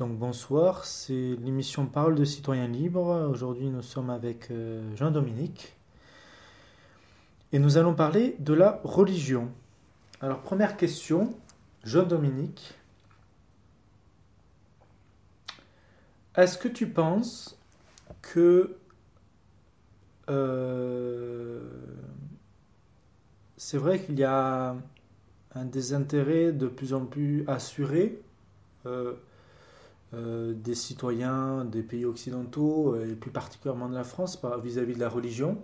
Donc bonsoir, c'est l'émission Parole de citoyens libres. Aujourd'hui nous sommes avec euh, Jean-Dominique et nous allons parler de la religion. Alors première question, Jean-Dominique, est-ce que tu penses que euh, c'est vrai qu'il y a un désintérêt de plus en plus assuré euh, euh, des citoyens des pays occidentaux et plus particulièrement de la France vis-à-vis de la religion.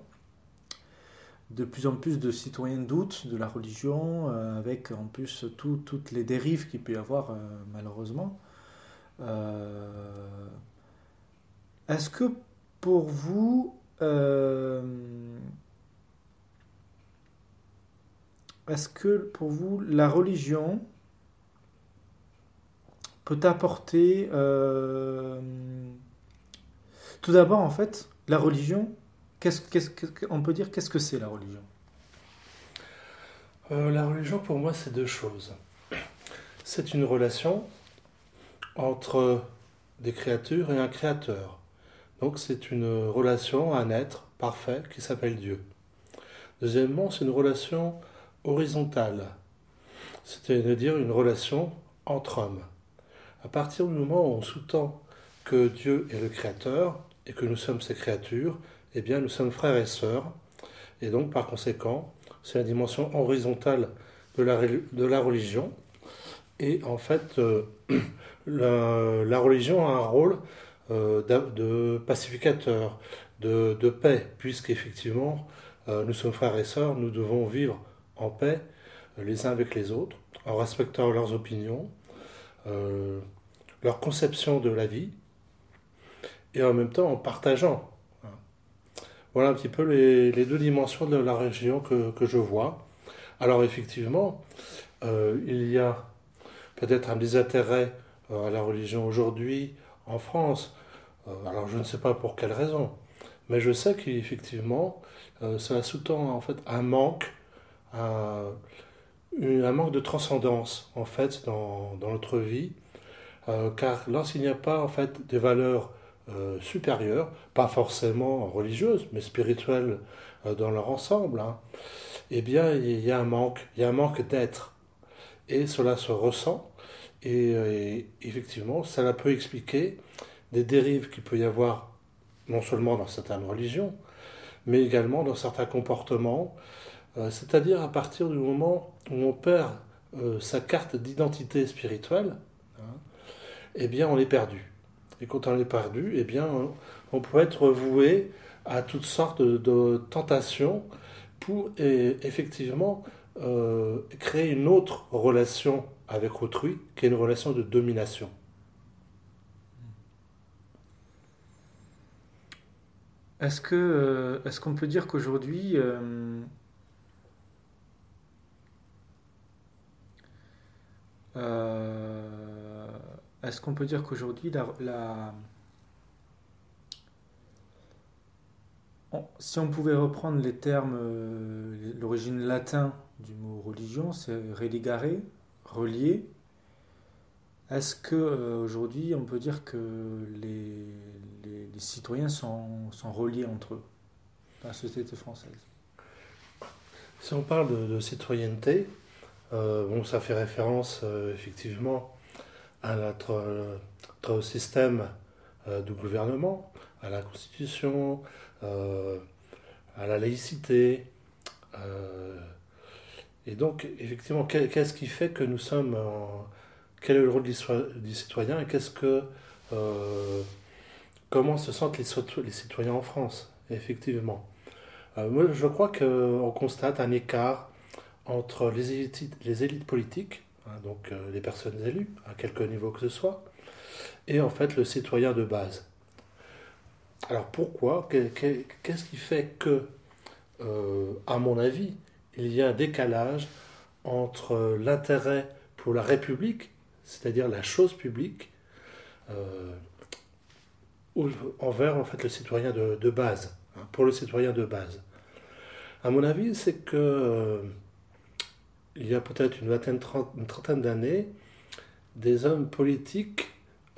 De plus en plus de citoyens doutent de la religion, euh, avec en plus toutes les dérives qu'il peut y avoir euh, malheureusement. Est-ce que pour vous, est-ce que pour vous la religion peut apporter... Euh, tout d'abord, en fait, la religion, qu'est-ce, qu'est-ce, on peut dire qu'est-ce que c'est la religion? Euh, La religion, pour moi, c'est deux choses. C'est une relation entre des créatures et un créateur. Donc c'est une relation, un être parfait qui s'appelle Dieu. Deuxièmement, c'est une relation horizontale, c'est-à-dire une relation entre hommes. À partir du moment où on sous-tend que Dieu est le Créateur et que nous sommes ses créatures, eh bien nous sommes frères et sœurs. Et donc par conséquent, c'est la dimension horizontale de la, de la religion. Et en fait, euh, la, religion a un rôle euh, de pacificateur, de, paix, puisqu'effectivement, euh, nous sommes frères et sœurs, nous devons vivre en paix les uns avec les autres, en respectant leurs opinions, leur conception de la vie, et en même temps en partageant. Voilà un petit peu les, deux dimensions de la région que, je vois. Alors effectivement, euh, il y a peut-être un désintérêt euh, à la religion aujourd'hui en France. Euh, alors je ne sais pas pour quelle raison, mais je sais qu'effectivement, ça sous-tend en fait un manque, un, manque de transcendance en fait dans notre vie euh, car lorsqu'il n'y a pas en fait des valeurs euh, supérieures, pas forcément religieuses, mais spirituelles euh, dans leur ensemble, hein, eh bien il y a un manque, il y a un manque d'être. Et cela se ressent, et, effectivement, cela peut expliquer des dérives qu'il peut y avoir non seulement dans certaines religions, mais également dans certains comportements, c'est-à-dire à partir du moment où on perd sa carte d'identité spirituelle, eh bien on est perdu. Et quand on est perdu, eh on, peut être voué à toutes sortes de, tentations pour effectivement euh, créer une autre relation avec autrui, qui est une relation de domination. Est-ce euh, qu'on peut dire qu'aujourd'hui euh, Est-ce qu'on peut dire qu'aujourd'hui, si on pouvait reprendre les termes, euh, l'origine latin du mot religion, c'est religare, relier. Est-ce qu'aujourd'hui, euh, on peut dire que les, citoyens sont, reliés entre eux dans la société française? Si on parle de, citoyenneté, euh, bon, ça fait référence effectivement à notre, système euh, de gouvernement, à la Constitution, euh, à la laïcité. Euh, et donc, effectivement, qu'est-ce qui fait que nous sommes. quel est le rôle du citoyen et qu'est-ce que. comment se sentent les, citoyens en France, effectivement. moi, je crois qu'on constate un écart entre les élites politiques Hein, donc euh, les personnes élues, à quelque niveau que ce soit, et en fait le citoyen de base. Alors pourquoi? Qu'est-ce qui fait que, euh, à mon avis, il y a un décalage entre l'intérêt pour la République, c'est-à-dire la chose publique, euh, envers en fait le citoyen de, base, hein, pour le citoyen de base. À mon avis, c'est que il y a peut-être une vingtaine, une trentaine d'années, des hommes politiques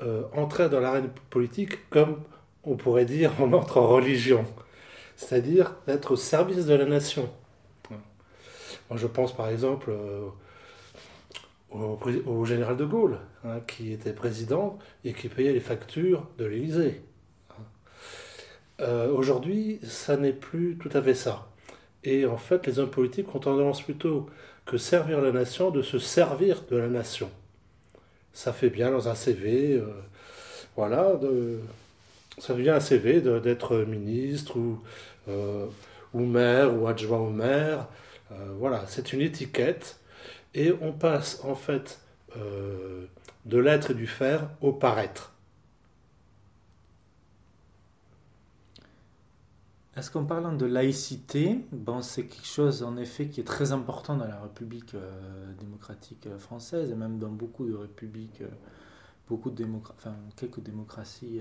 euh, entrer dans l'arène politique comme on pourrait dire on entre en religion, c'est-à-dire d'être au service de la nation. Moi, je pense par exemple euh, au, général de Gaulle, hein, qui était président et qui payait les factures de l'Élysée. Euh, aujourd'hui, ça n'est plus tout à fait ça. Et en fait, les hommes politiques ont tendance plutôt que servir la nation de se servir de la nation. Ça fait bien dans un CV, euh, voilà, de, ça devient un CV d'être ministre ou, euh, ou maire ou adjoint au maire. voilà, c'est une étiquette et on passe en fait de l'être et du faire au paraître. Est-ce qu'en parlant de laïcité, bon, c'est quelque chose en effet qui est très important dans la République euh, démocratique euh, française et même dans beaucoup de républiques, euh, beaucoup de enfin, quelques démocraties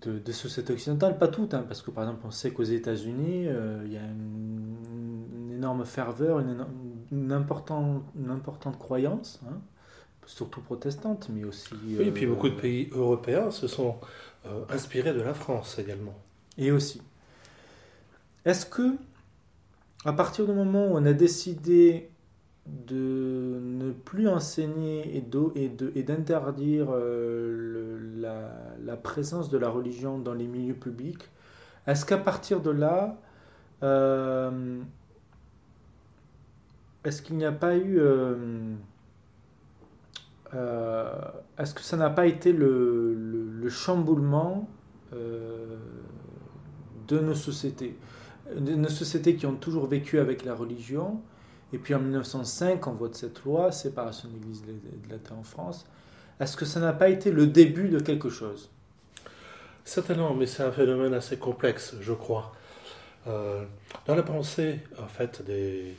de, sociétés occidentales, pas toutes, hein, parce que par exemple on sait qu'aux États-Unis, il y a une, énorme ferveur, une, importante, une importante croyance, hein, surtout protestante, mais aussi... oui, et puis beaucoup de pays européens se sont euh, inspiré de la France également. Et aussi. Est-ce que, à partir du moment où on a décidé de ne plus enseigner et d'interdire euh, la, présence de la religion dans les milieux publics, est-ce qu'à partir de là, euh, est-ce qu'il n'y a pas eu... est-ce que ça n'a pas été le le chamboulement euh, de nos sociétés. De nos sociétés qui ont toujours vécu avec la religion? Et puis en 1905, on vote cette loi, séparation de l'Église de l'État en France. Est-ce que ça n'a pas été le début de quelque chose? Certainement, mais c'est un phénomène assez complexe, je crois. Euh, dans la pensée, en fait, des,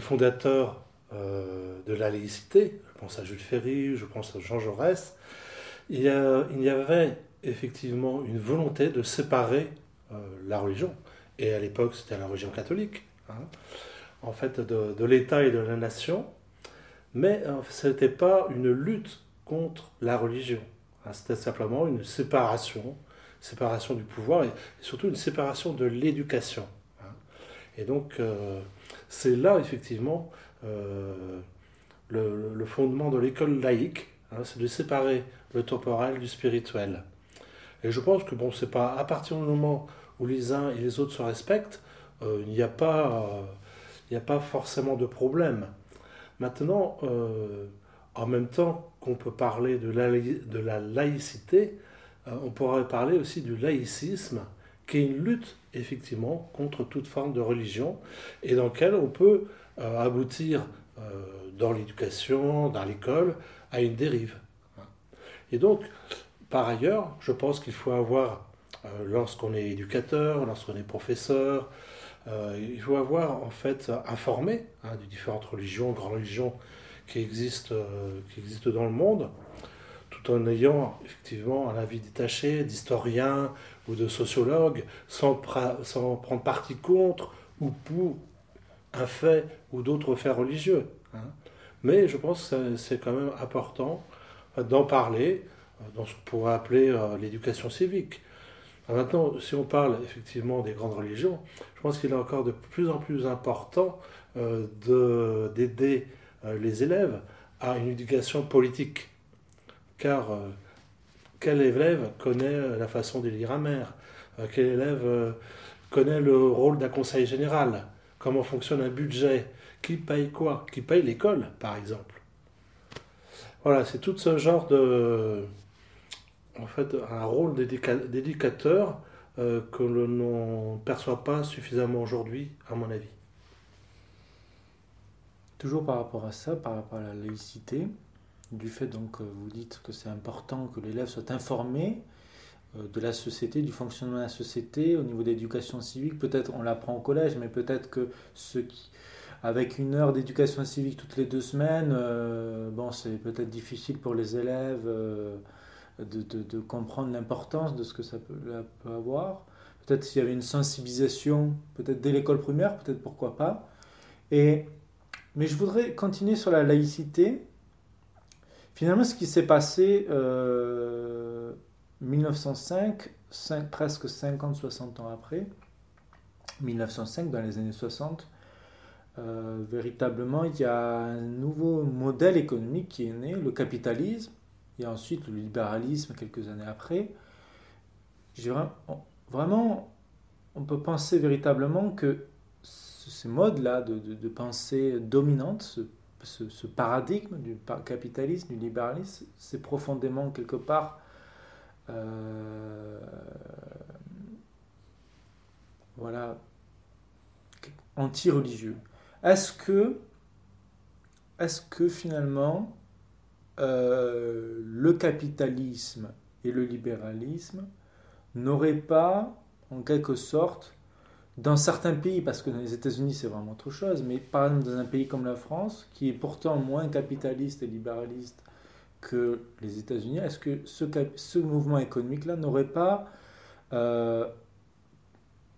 fondateurs euh, de la laïcité, je pense à Jules Ferry, je pense à Jean Jaurès, il y, avait effectivement une volonté de séparer euh, la religion. Et à l'époque, c'était la religion catholique, hein, en fait, de, l'État et de la nation. Mais euh, ce n'était pas une lutte contre la religion. Hein. c'était simplement une séparation, séparation du pouvoir et, surtout une séparation de l'éducation. Hein. Et donc, euh, c'est là, effectivement, le, fondement de l'école laïque, c'est de séparer le temporel du spirituel. Et je pense que bon, c'est pas à partir du moment où les uns et les autres se respectent, euh, il n'y a pas, il n'y a pas forcément de problème. Maintenant, euh, en même temps qu'on peut parler de la, de la laïcité, euh, on pourrait parler aussi du laïcisme, qui est une lutte effectivement contre toute forme de religion et dans lequel on peut aboutir dans l'éducation, dans l'école, à une dérive. Et donc, par ailleurs, je pense qu'il faut avoir, euh, lorsqu'on est éducateur, lorsqu'on est professeur, euh, il faut avoir en fait informé hein, des différentes religions, grandes religions qui existent, euh, qui existent dans le monde, tout en ayant effectivement un avis détaché d'historien ou de sociologue, sans, sans, prendre parti contre ou pour un fait ou d'autres faits religieux. Hein. Mais je pense que c'est quand même important d'en parler euh, dans ce qu'on pourrait appeler euh, l'éducation civique. maintenant, si on parle effectivement des grandes religions, je pense qu'il est encore de plus en plus important euh, d'aider les élèves à une éducation politique. Car quel élève connaît la façon d'élire un maire? Quel élève connaît le rôle d'un conseil général? Comment fonctionne un budget Qui paye quoi? Qui paye l'école, par exemple? Voilà, c'est tout ce genre de. En fait, un rôle d'éducateur euh, que l'on ne perçoit pas suffisamment aujourd'hui, à mon avis. Toujours par rapport à ça, par rapport à la laïcité, du fait donc que vous dites que c'est important que l'élève soit informé euh, de la société, du fonctionnement de la société, au niveau d'éducation civique, peut-être on l'apprend au collège, mais peut-être que ceux qui, avec une heure d'éducation civique toutes les deux semaines, euh, bon, c'est peut-être difficile pour les élèves euh, de, comprendre l'importance de ce que ça peut, avoir. Peut-être s'il y avait une sensibilisation, peut-être dès l'école primaire, peut-être pourquoi pas. Et, mais je voudrais continuer sur la laïcité. Finalement, ce qui s'est passé 1905, presque 50-60 ans après, 1905, dans les années 60, euh, véritablement, il y a un nouveau modèle économique qui est né, le capitalisme, et ensuite le libéralisme quelques années après. Vraiment, on peut penser véritablement que ces modes-là de, pensée dominante, ce, paradigme du capitalisme, du libéralisme, c'est profondément quelque part euh, voilà, anti-religieux. Est-ce que, est-ce que finalement euh, le capitalisme et le libéralisme n'auraient pas, en quelque sorte, dans certains pays, parce que dans les États-Unis c'est vraiment autre chose, mais par exemple dans un pays comme la France, qui est pourtant moins capitaliste et libéraliste que les États-Unis, est-ce que ce, mouvement économique-là n'aurait pas euh,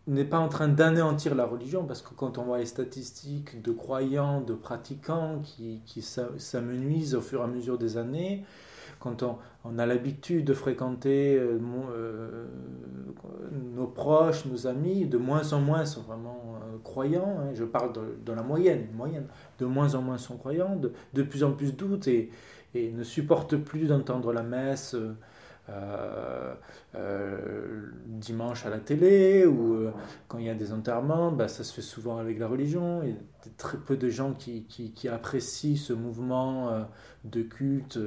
n'est pas en train d'anéantir la religion, parce que quand on voit les statistiques de croyants, de pratiquants qui, qui s'amenuisent au fur et à mesure des années, quand on, on a l'habitude de fréquenter euh, euh, nos proches, nos amis, de moins en moins sont vraiment croyants, hein, je parle de, la moyenne, moyenne, de moins en moins sont croyants, de, de plus en plus doutent et, et ne supportent plus d'entendre la messe. Euh, euh, dimanche à la télé ou euh, quand il y a des enterrements, bah, ça se fait souvent avec la religion. Il y a très peu de gens qui, qui, apprécient ce mouvement de culte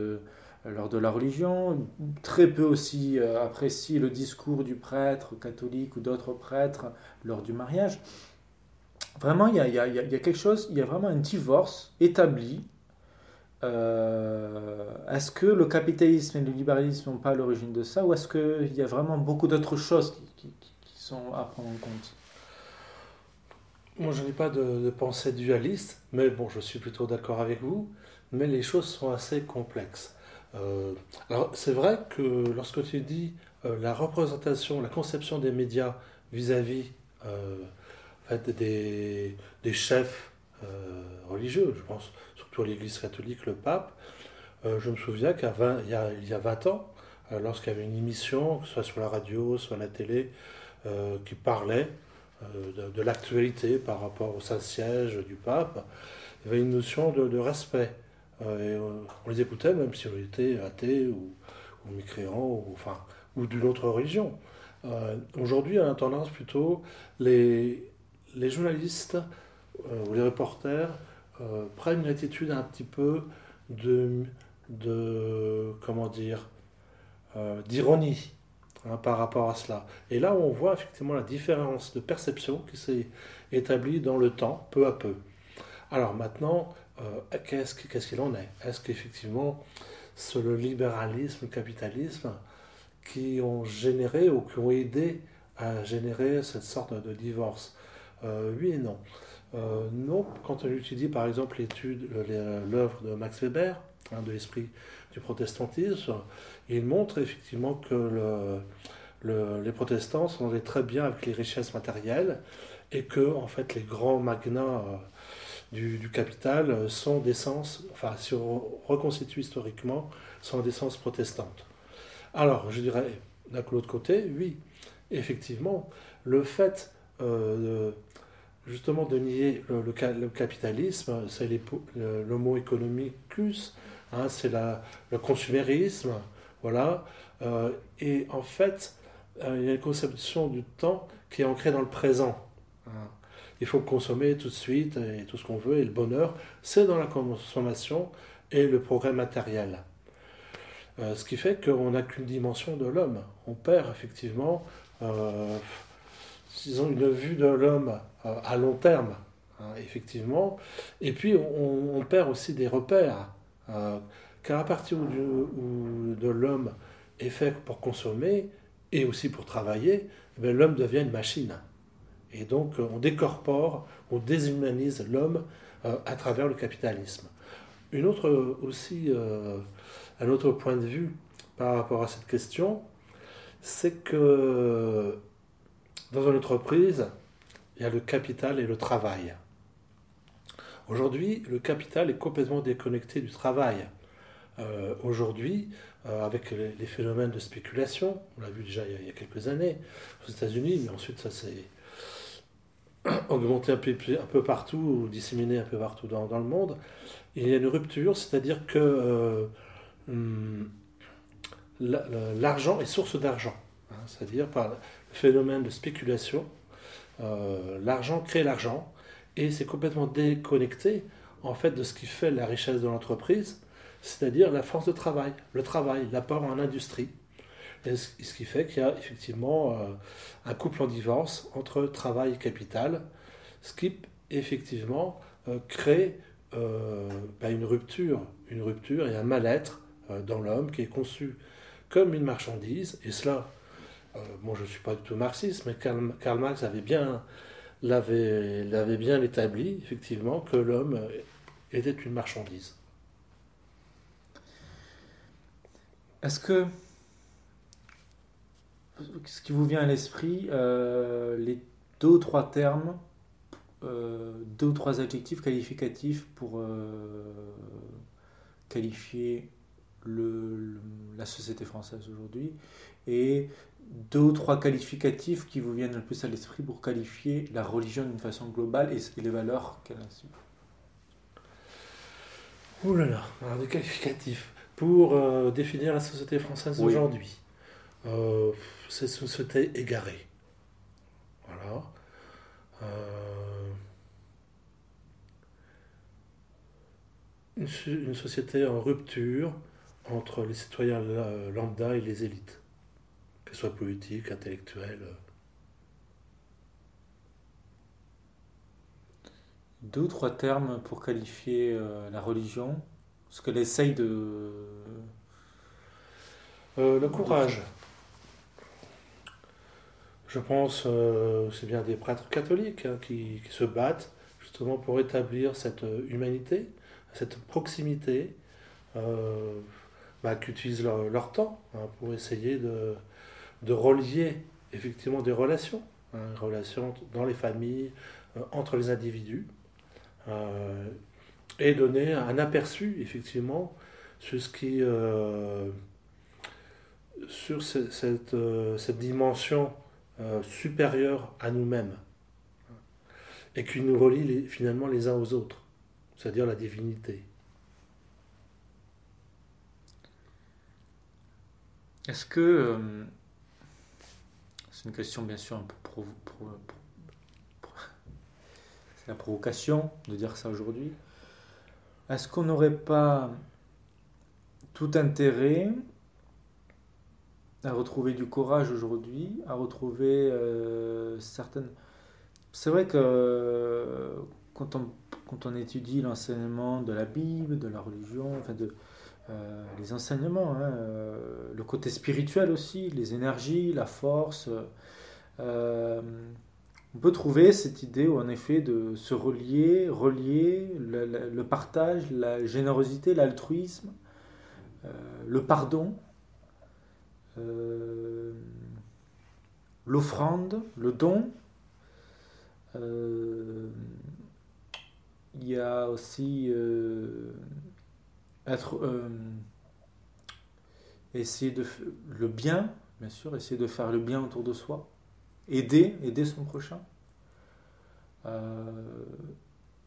lors de la religion. Très peu aussi apprécient le discours du prêtre catholique ou d'autres prêtres lors du mariage. Vraiment, il, y a, il y a quelque chose, il y a vraiment un divorce établi euh, est-ce que le capitalisme et le libéralisme n'ont pas l'origine de ça ou est-ce qu'il y a vraiment beaucoup d'autres choses qui, sont à prendre en compte? Moi, je n'ai pas de, pensée dualiste, mais bon, je suis plutôt d'accord avec vous, mais les choses sont assez complexes. Euh, alors, c'est vrai que lorsque tu dis euh, la représentation, la conception des médias vis-à-vis des, des, chefs religieux, je pense surtout l'Église catholique, le pape. Euh, je me souviens qu'il y, a 20 ans, euh, lorsqu'il y avait une émission, que ce soit sur la radio, soit la télé, euh, qui parlait de, l'actualité par rapport au Saint-Siège du pape, il y avait une notion de, respect. on, les écoutait même si on était athée ou, ou ou, enfin, ou d'une autre religion. Aujourd'hui, on a tendance plutôt, les journalistes ou les reporters euh, prennent une attitude un petit peu de, comment dire, euh, d'ironie hein, par rapport à cela. Et là, on voit effectivement la différence de perception qui s'est établie dans le temps, peu à peu. Alors maintenant, euh, qu'est-ce qu'il en est? Est-ce qu'effectivement, c'est le libéralisme, le capitalisme qui ont généré ou qui ont aidé à générer cette sorte de divorce? Oui et non. Euh, non, quand on étudie par exemple l'étude, l'œuvre de Max Weber, hein, de l'esprit du protestantisme, il montre effectivement que les protestants sont très bien avec les richesses matérielles et que en fait les grands magnats euh, du, capital sont d'essence, enfin si on reconstitue historiquement, sont d'essence protestante. Alors je dirais d'un l'autre côté, oui, effectivement, le fait euh, justement de nier le, capitalisme, c'est mot économicus, hein, c'est le consumérisme, voilà. Euh, et en fait, euh, il y a une conception du temps qui est ancrée dans le présent. Hein. Il faut consommer tout de suite et tout ce qu'on veut, et le bonheur, c'est dans la consommation et le progrès matériel. Euh, ce qui fait qu'on n'a qu'une dimension de l'homme. On perd effectivement ils ont une vue de l'homme à long terme, hein, effectivement. Et puis, on, perd aussi des repères. Euh, car à partir où, de l'homme est fait pour consommer et aussi pour travailler, eh l'homme devient une machine. Et donc, on décorpore, on déshumanise l'homme euh, à travers le capitalisme. Une autre aussi, un autre point de vue par rapport à cette question, c'est que dans une entreprise, il y a le capital et le travail. Aujourd'hui, le capital est complètement déconnecté du travail. aujourd'hui, avec les, phénomènes de spéculation, on l'a vu déjà il y, a, quelques années aux États-Unis, mais ensuite ça s'est augmenté un peu, partout, ou disséminé un peu partout dans, le monde, il y a une rupture, c'est-à-dire que hum, l'argent est source d'argent. Hein, c'est-à-dire par le phénomène de spéculation, euh, l'argent crée l'argent et c'est complètement déconnecté en fait de ce qui fait la richesse de l'entreprise, c'est-à-dire la force de travail, le travail, l'apport en industrie. Et ce qui fait qu'il y a effectivement euh, un couple en divorce entre travail et capital, ce qui effectivement euh, crée bah, une rupture, une rupture et un mal-être dans l'homme qui est conçu comme une marchandise, et cela, moi je ne suis pas du tout marxiste, mais Karl, Marx avait bien, l'avait, bien établi, effectivement, que l'homme était une marchandise. Est-ce que ce qui vous vient à l'esprit, euh, les deux ou trois termes, euh, deux ou trois adjectifs qualificatifs pour qualifier la société française aujourd'hui et deux ou trois qualificatifs qui vous viennent le plus à l'esprit pour qualifier la religion d'une façon globale et, les valeurs qu'elle insuffle. Ouh là là, alors des qualificatifs pour euh, définir la société française aujourd'hui. Euh, c'est une société égarée. Voilà. Euh, une, une, société en rupture entre les citoyens lambda et les élites, qu'elles soient politiques, intellectuelles. Deux ou trois termes pour qualifier euh, la religion, ce qu'elle essaye de... Euh, le courage. Je pense, euh, c'est bien des prêtres catholiques hein, qui, qui, se battent justement pour établir cette humanité, cette proximité. Bah, qui utilisent leur, temps hein, pour essayer de, de, relier effectivement des relations, hein, relations dans les familles, euh, entre les individus, euh, et donner un aperçu effectivement sur ce qui euh, sur cette, cette, dimension supérieure à nous-mêmes et qui nous relie finalement les uns aux autres, c'est-à-dire la divinité. Est-ce que. Euh, c'est une question bien sûr un peu. c'est la provocation de dire ça aujourd'hui. Est-ce qu'on n'aurait pas tout intérêt à retrouver du courage aujourd'hui, à retrouver euh, certaines. C'est vrai que on, quand on étudie l'enseignement de la Bible, de la religion, enfin de, euh, les enseignements, hein, euh, le côté spirituel aussi, les énergies, la force. Euh, on peut trouver cette idée, en effet, de se relier, relier le, partage, la générosité, l'altruisme, le pardon, l'offrande, le don. il y a aussi être euh, essayer de le bien, bien sûr, essayer de faire le bien autour de soi, aider, aider son prochain, euh,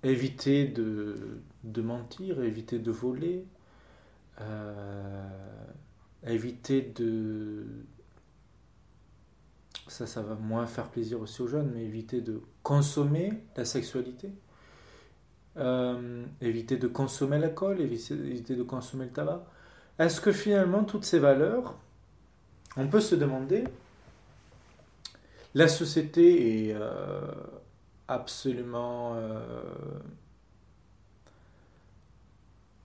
éviter de, mentir, éviter de voler, euh, éviter de ça, ça va moins faire plaisir aussi aux jeunes, mais éviter de consommer la sexualité. Euh, éviter de consommer l'alcool, éviter de consommer le tabac. Est-ce que finalement toutes ces valeurs, on peut se demander, la société est euh, absolument euh,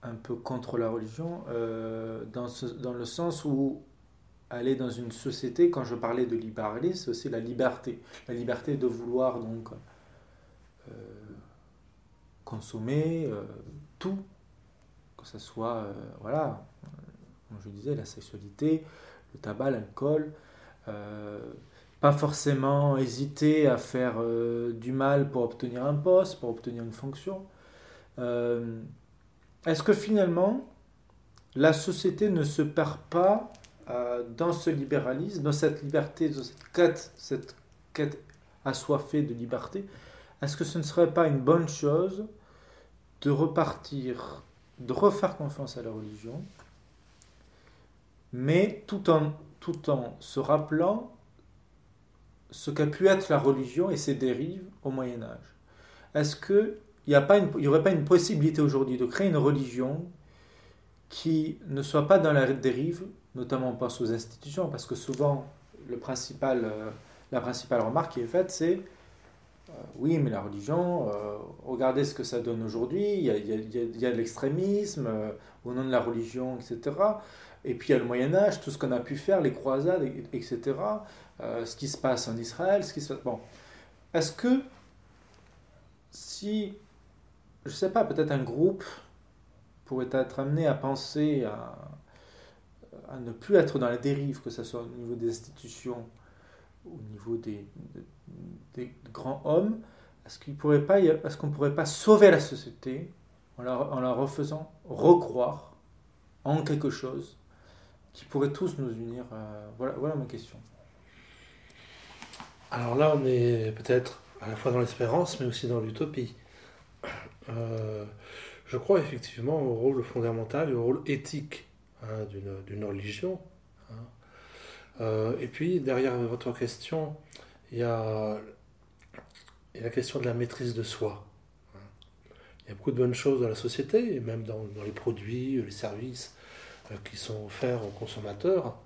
un peu contre la religion, dans, dans, le sens où aller dans une société, quand je parlais de libéralisme, c'est la liberté. La liberté de vouloir donc consommer euh, tout, que ce soit, euh, voilà, comme je disais, la sexualité, le tabac, l'alcool, euh, pas forcément hésiter à faire du mal pour obtenir un poste, pour obtenir une fonction. Est-ce que finalement, la société ne se perd pas euh, dans ce libéralisme, dans cette liberté, dans cette quête, cette quête assoiffée de liberté, est-ce que ce ne serait pas une bonne chose de repartir, de refaire confiance à la religion, mais tout en, se rappelant ce qu'a pu être la religion et ses dérives au Moyen Âge. Est-ce qu'il n'y aurait pas une possibilité aujourd'hui de créer une religion qui ne soit pas dans la dérive, notamment pas sous institutions, parce que souvent le principal, euh, la principale remarque qui est faite, c'est oui, mais la religion, euh, regardez ce que ça donne aujourd'hui, il y a, de l'extrémisme au nom de la religion, etc. Et puis il y a le Moyen Âge, tout ce qu'on a pu faire, les croisades, etc. ce qui se passe en Israël, ce qui se passe... Bon, est-ce que si, je ne sais pas, peut-être un groupe pourrait être amené à penser à, à, ne plus être dans la dérive, que ce soit au niveau des institutions, au niveau des, grands hommes, est-ce qu'on qu'on pourrait pas sauver la société en la, refaisant recroire en quelque chose qui pourrait tous nous unir euh, voilà, ma question. Alors là, on est peut-être à la fois dans l'espérance, mais aussi dans l'utopie. Euh, je crois effectivement au rôle fondamental, au rôle éthique hein, d'une religion. Hein. Euh, et puis, derrière votre question, il y, a, la question de la maîtrise de soi. Hein. Il y a beaucoup de bonnes choses dans la société, et même dans, les produits, les services euh, qui sont offerts aux consommateurs.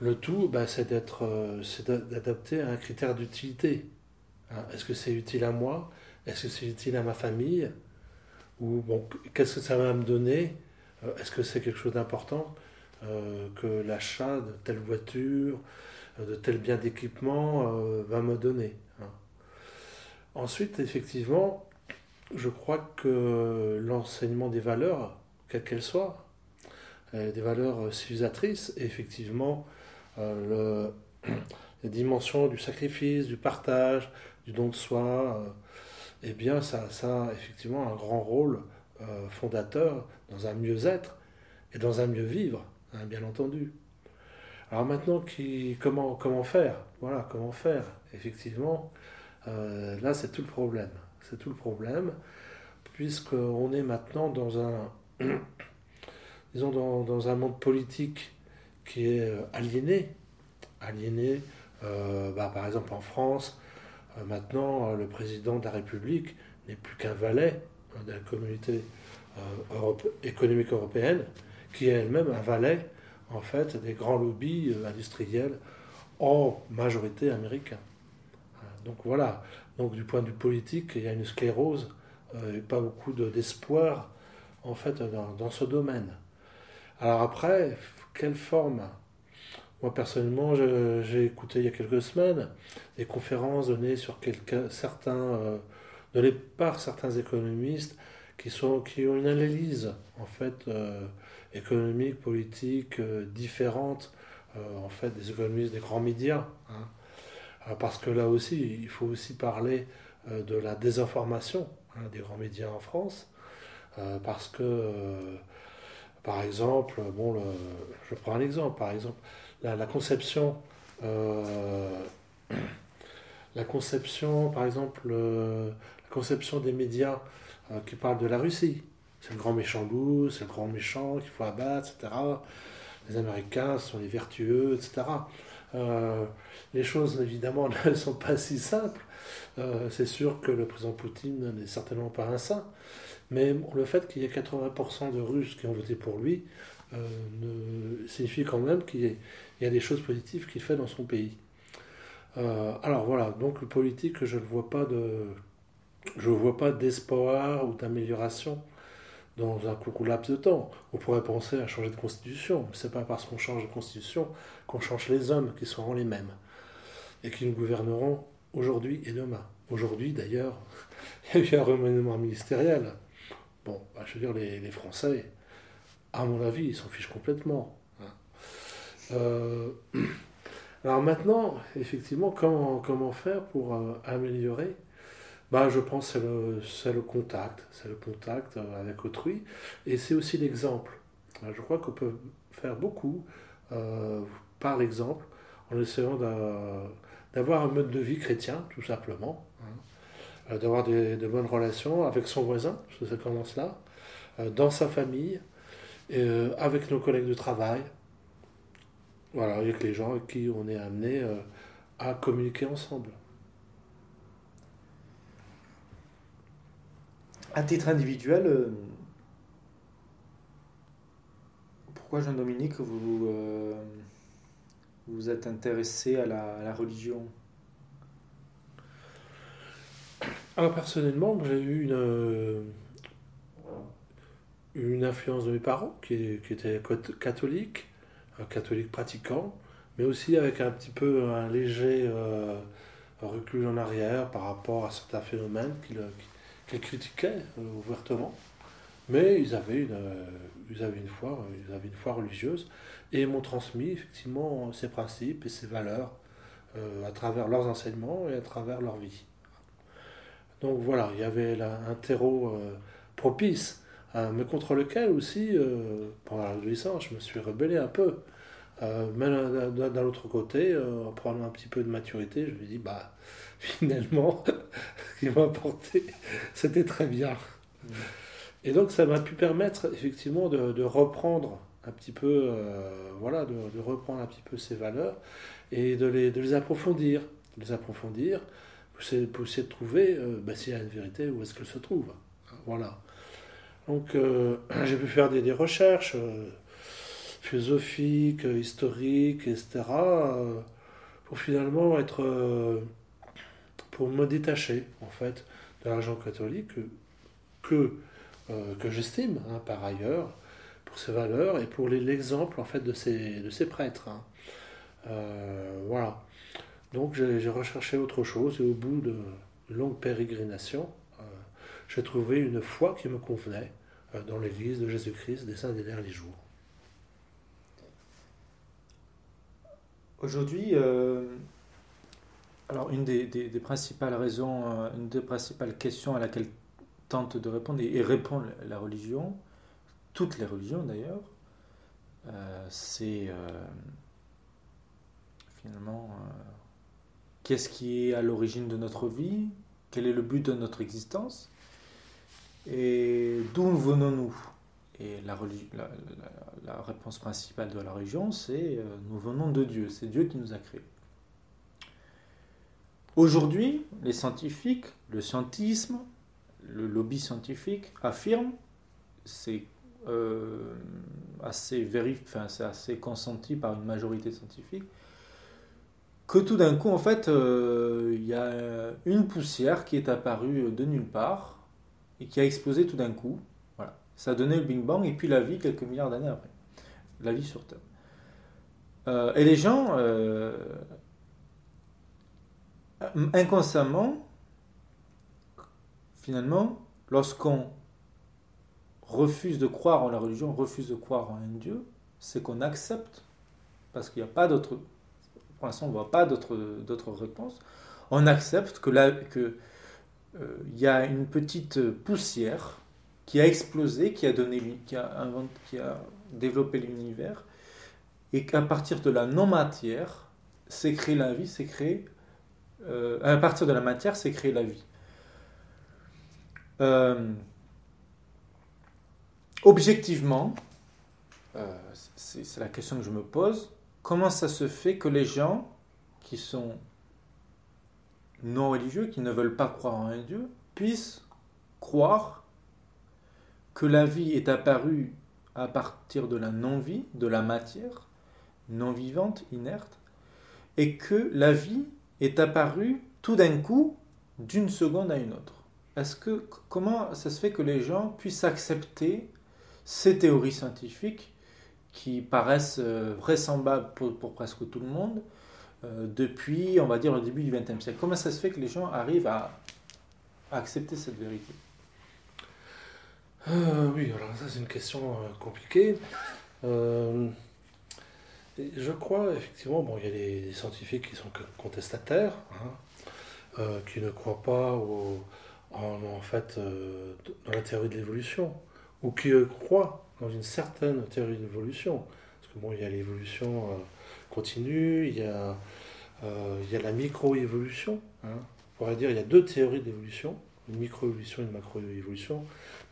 Le tout, bah, c'est euh, d'adapter à un critère d'utilité. Est-ce que c'est utile à moi? Est-ce que c'est utile à ma famille? Ou bon, qu'est-ce que ça va me donner? Est-ce que c'est quelque chose d'important? Que l'achat de telle voiture, euh, de tel bien d'équipement va me donner hein? Ensuite, effectivement, je crois que l'enseignement des valeurs, quelles qu'elles soient, des valeurs civilisatrices, effectivement, le, les dimensions du sacrifice, du partage, du don de soi, eh bien, ça, ça a effectivement un grand rôle euh, fondateur dans un mieux-être et dans un mieux-vivre, hein, bien entendu. Alors maintenant, comment, faire? Voilà, comment faire? Effectivement, euh, là, c'est tout le problème. C'est tout le problème, puisqu'on est maintenant dans un, disons, dans, un monde politique qui est euh, aliéné. Aliéné, bah, par exemple en France, euh, maintenant, euh, le président de la République n'est plus qu'un valet hein, de la communauté euh, économique européenne, qui est elle-même un valet en fait des grands lobbies industriels en majorité américains. Donc voilà, donc du point de vue politique, il y a une sclérose et pas beaucoup d'espoir en fait dans, dans, ce domaine. Alors après, quelle forme? Moi, personnellement, j'ai écouté il y a quelques semaines des conférences données sur certains, euh, données par certains économistes qui, sont, qui ont une analyse en fait euh, économique, politique euh, différente en fait des économistes des grands médias. Hein. parce que là aussi, il faut aussi parler de la désinformation hein, des grands médias en France. parce que, par exemple, bon, je prends un exemple, par exemple, la, conception, euh, la conception, par exemple, euh, la conception des médias euh, qui parlent de la Russie. C'est le grand méchant loup, c'est le grand méchant qu'il faut abattre, etc. Les Américains sont les vertueux, etc. les choses, évidemment, ne sont pas si simples. c'est sûr que le président Poutine n'est certainement pas un saint. Mais le fait qu'il y ait 80% de Russes qui ont voté pour lui signifie quand même qu'il y y a des choses positives qu'il fait dans son pays. Euh, alors voilà, donc le politique, je ne vois pas de, je vois pas d'espoir ou d'amélioration dans un court laps de temps. On pourrait penser à changer de constitution, mais c'est pas parce qu'on change de constitution qu'on change les hommes qui seront les mêmes et qui nous gouverneront aujourd'hui et demain. Aujourd'hui, d'ailleurs, il y a eu un remaniement ministériel. Bon, bah, je veux dire, les, Français, à mon avis, ils s'en fichent complètement. Euh, alors maintenant, effectivement, comment, comment faire pour euh, améliorer bah, Je pense que c'est le, le, contact, c'est le contact euh, avec autrui, et c'est aussi l'exemple. je crois qu'on peut faire beaucoup par l'exemple en essayant d'avoir un mode de vie chrétien, tout simplement. Hein. d'avoir de bonnes relations avec son voisin, parce que ça commence là, dans sa famille, avec nos collègues de travail, voilà, avec les gens avec qui on est amené à communiquer ensemble. À titre individuel, euh, pourquoi Jean-Dominique vous euh, vous êtes intéressé à la, religion? Alors personnellement, j'ai eu une, euh, une influence de mes parents qui, qui étaient catholiques, catholiques pratiquants, mais aussi avec un petit peu un léger recul en arrière par rapport à certains phénomènes qui, qu'ils critiquaient euh, ouvertement, mais ils avaient, une, euh, ils, avaient une foi, ils avaient une foi religieuse et m'ont transmis effectivement ces principes et ces valeurs euh, à travers leurs enseignements et à travers leur vie. Donc voilà, il y avait un terreau propice, mais contre lequel aussi, pendant l'adolescence, je me suis rebellé un peu. mais d'un autre côté, en prenant un petit peu de maturité, je me dis, bah, finalement, qui m'a apporté, c'était très bien. Et donc ça m'a pu permettre effectivement de, reprendre un petit peu, euh, voilà, de, reprendre un petit peu ces valeurs et de les, de les approfondir, les approfondir pour essayer, de trouver euh, ben, s'il y a une vérité, où est-ce qu'elle se trouve. Voilà. Donc euh, j'ai pu faire des, des recherches philosophiques, historiques, etc., pour finalement être pour me détacher en fait de l'argent catholique que, euh, que j'estime hein, par ailleurs pour ses valeurs et pour l'exemple en fait de ces, de ces prêtres. Hein. Euh, voilà. Donc j'ai recherché autre chose et au bout de longue pérégrination, euh, j'ai trouvé une foi qui me convenait dans l'Église de Jésus-Christ des saints des derniers jours. Aujourd'hui, alors, une des, principales raisons, euh, une des principales questions à laquelle tente de répondre, et, répond la religion, toutes les religions d'ailleurs, euh, c'est euh, finalement qu'est-ce qui est à l'origine de notre vie, quel est le but de notre existence, et d'où venons-nous? Et la, la, réponse principale de la religion, c'est nous venons de Dieu, c'est Dieu qui nous a créés. Aujourd'hui, les scientifiques, le scientisme, le lobby scientifique affirment, c'est euh, assez, enfin, assez consenti par une majorité scientifique, que tout d'un coup, en fait, euh, il y a une poussière qui est apparue de nulle part et qui a explosé tout d'un coup. Voilà. Ça a donné le Big Bang et puis la vie quelques milliards d'années après. La vie sur Terre. Euh, et les gens inconsciemment, finalement, lorsqu'on refuse de croire en la religion, refuse de croire en un Dieu, c'est qu'on accepte, parce qu'il n'y a pas d'autre, pour l'instant on ne voit pas d'autres réponses, on accepte que là, que euh, y a une petite poussière qui a explosé, qui a donné, qui qui a développé l'univers, et qu'à partir de la non-matière, s'est créée la vie, s'est créée euh, à partir de la matière, c'est créer la vie. Euh, objectivement, euh, c'est la question que je me pose, comment ça se fait que les gens qui sont non religieux, qui ne veulent pas croire en un Dieu, puissent croire que la vie est apparue à partir de la non-vie, de la matière, non vivante, inerte, et que la vie est apparu tout d'un coup d'une seconde à une autre. Est-ce que comment ça se fait que les gens puissent accepter ces théories scientifiques qui paraissent euh, vraisemblables pour, presque tout le monde euh, depuis, on va dire, le début du XXe siècle? Comment ça se fait que les gens arrivent à, accepter cette vérité? Euh, Oui, alors ça c'est une question compliquée. Je crois, effectivement, bon, il y a des scientifiques qui sont contestataires, hein, euh, qui ne croient pas en, fait, euh, dans la théorie de l'évolution, ou qui croient dans une certaine théorie d'évolution. Parce que bon, il y a l'évolution continue, il y a, il y a la micro-évolution. Hein. On pourrait dire il y a deux théories d'évolution, une micro-évolution et une macro-évolution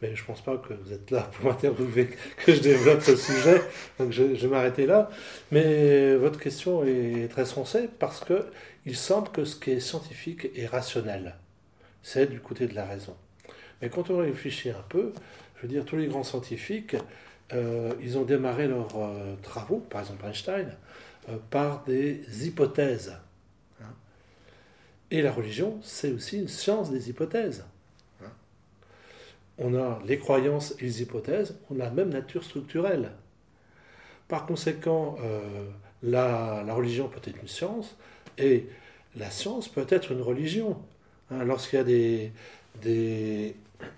mais je ne pense pas que vous êtes là pour m'interviewer, que je développe ce sujet, donc je, vais m'arrêter là. Mais votre question est très sensée parce qu'il semble que ce qui est scientifique est rationnel. C'est du côté de la raison. Mais quand on réfléchit un peu, je veux dire, tous les grands scientifiques, euh, ils ont démarré leurs euh, travaux, par exemple Einstein, euh, par des hypothèses. Et la religion, c'est aussi une science des hypothèses on a les croyances et les hypothèses, on a la même nature structurelle. Par conséquent, euh, la, religion peut être une science et la science peut être une religion. Hein, lorsqu'il y a des,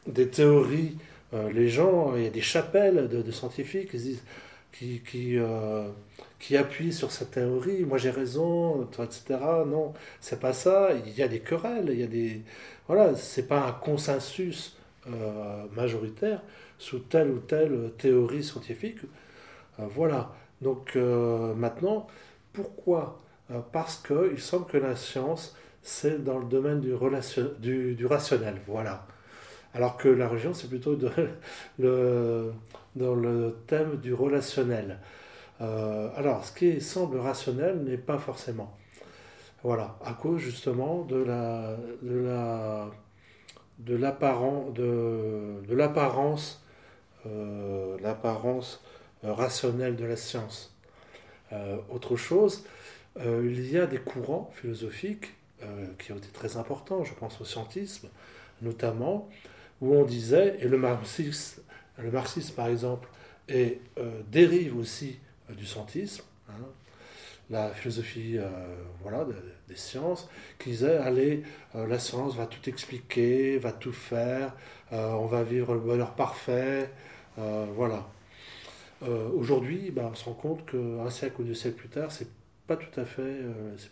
des, théories, euh, les gens, il y a des chapelles de, scientifiques qui, qui, euh, qui, appuient sur cette théorie, moi j'ai raison, etc. Non, c'est pas ça. Il y a des querelles, il y a des. Voilà, c'est pas un consensus euh, majoritaire sous telle ou telle théorie scientifique. Euh, voilà. Donc maintenant, pourquoi? Parce qu'il semble que la science, c'est dans le domaine du, relation, du, rationnel. Voilà. Alors que la religion, c'est plutôt dans le thème du relationnel. alors, ce qui semble rationnel n'est pas forcément. Voilà, à cause justement de la, de la de l'apparence de, l'apparence euh, euh, rationnelle de la science. Euh, autre chose, il y a des courants philosophiques qui ont été très importants, je pense au scientisme notamment, où on disait, et le marxisme, par exemple, et, dérive aussi du scientisme, hein, la philosophie euh, voilà, des sciences, qui disait, allez, euh, la science va tout expliquer, va tout faire, euh, on va vivre le bonheur parfait, voilà. Aujourd'hui, ben, on se rend compte qu'un siècle ou deux siècles plus tard, c'est pas tout à fait,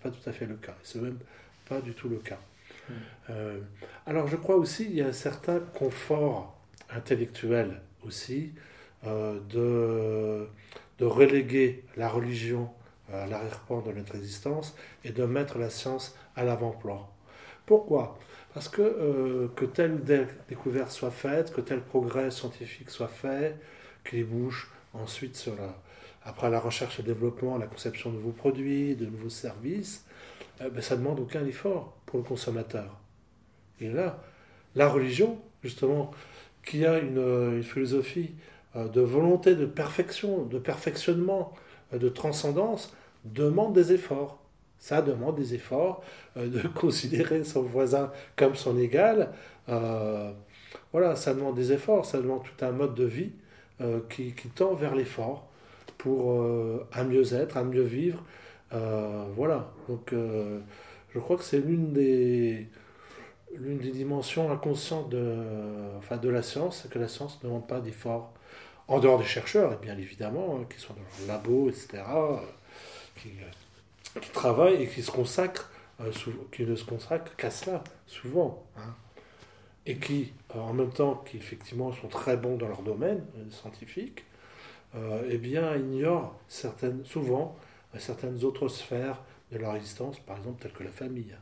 pas tout à fait le cas. C'est même pas du tout le cas. Hmm. alors, je crois aussi il y a un certain confort intellectuel aussi de, de reléguer la religion à l'arrière-plan de notre existence et de mettre la science à l'avant-plan. Pourquoi? Parce que euh, que telle découverte soit faite, que tel progrès scientifique soit fait, qu'il bouge ensuite sur la, après la recherche et le développement, la conception de nouveaux produits, de nouveaux services, euh, ben, ça ne demande aucun effort pour le consommateur. Et là, la religion, justement, qui a une, une philosophie euh, de volonté de perfection, de perfectionnement, de transcendance demande des efforts. Ça demande des efforts euh, de considérer son voisin comme son égal. Euh, voilà, ça demande des efforts, ça demande tout un mode de vie euh, qui, tend vers l'effort pour un mieux-être, un mieux vivre. Voilà, donc je crois que c'est l'une des, l'une des dimensions inconscientes de, enfin, de la science, c'est que la science ne demande pas d'efforts en dehors des chercheurs, et bien évidemment, hein, qui sont dans le labo, etc., euh, qui, euh, qui, travaillent et qui se consacrent, euh, qui ne se consacrent qu'à cela, souvent. Hein. et qui, en même temps, qui effectivement sont très bons dans leur domaine scientifique, eh bien, ignorent certaines, souvent certaines autres sphères de leur existence, par exemple, telles que la famille.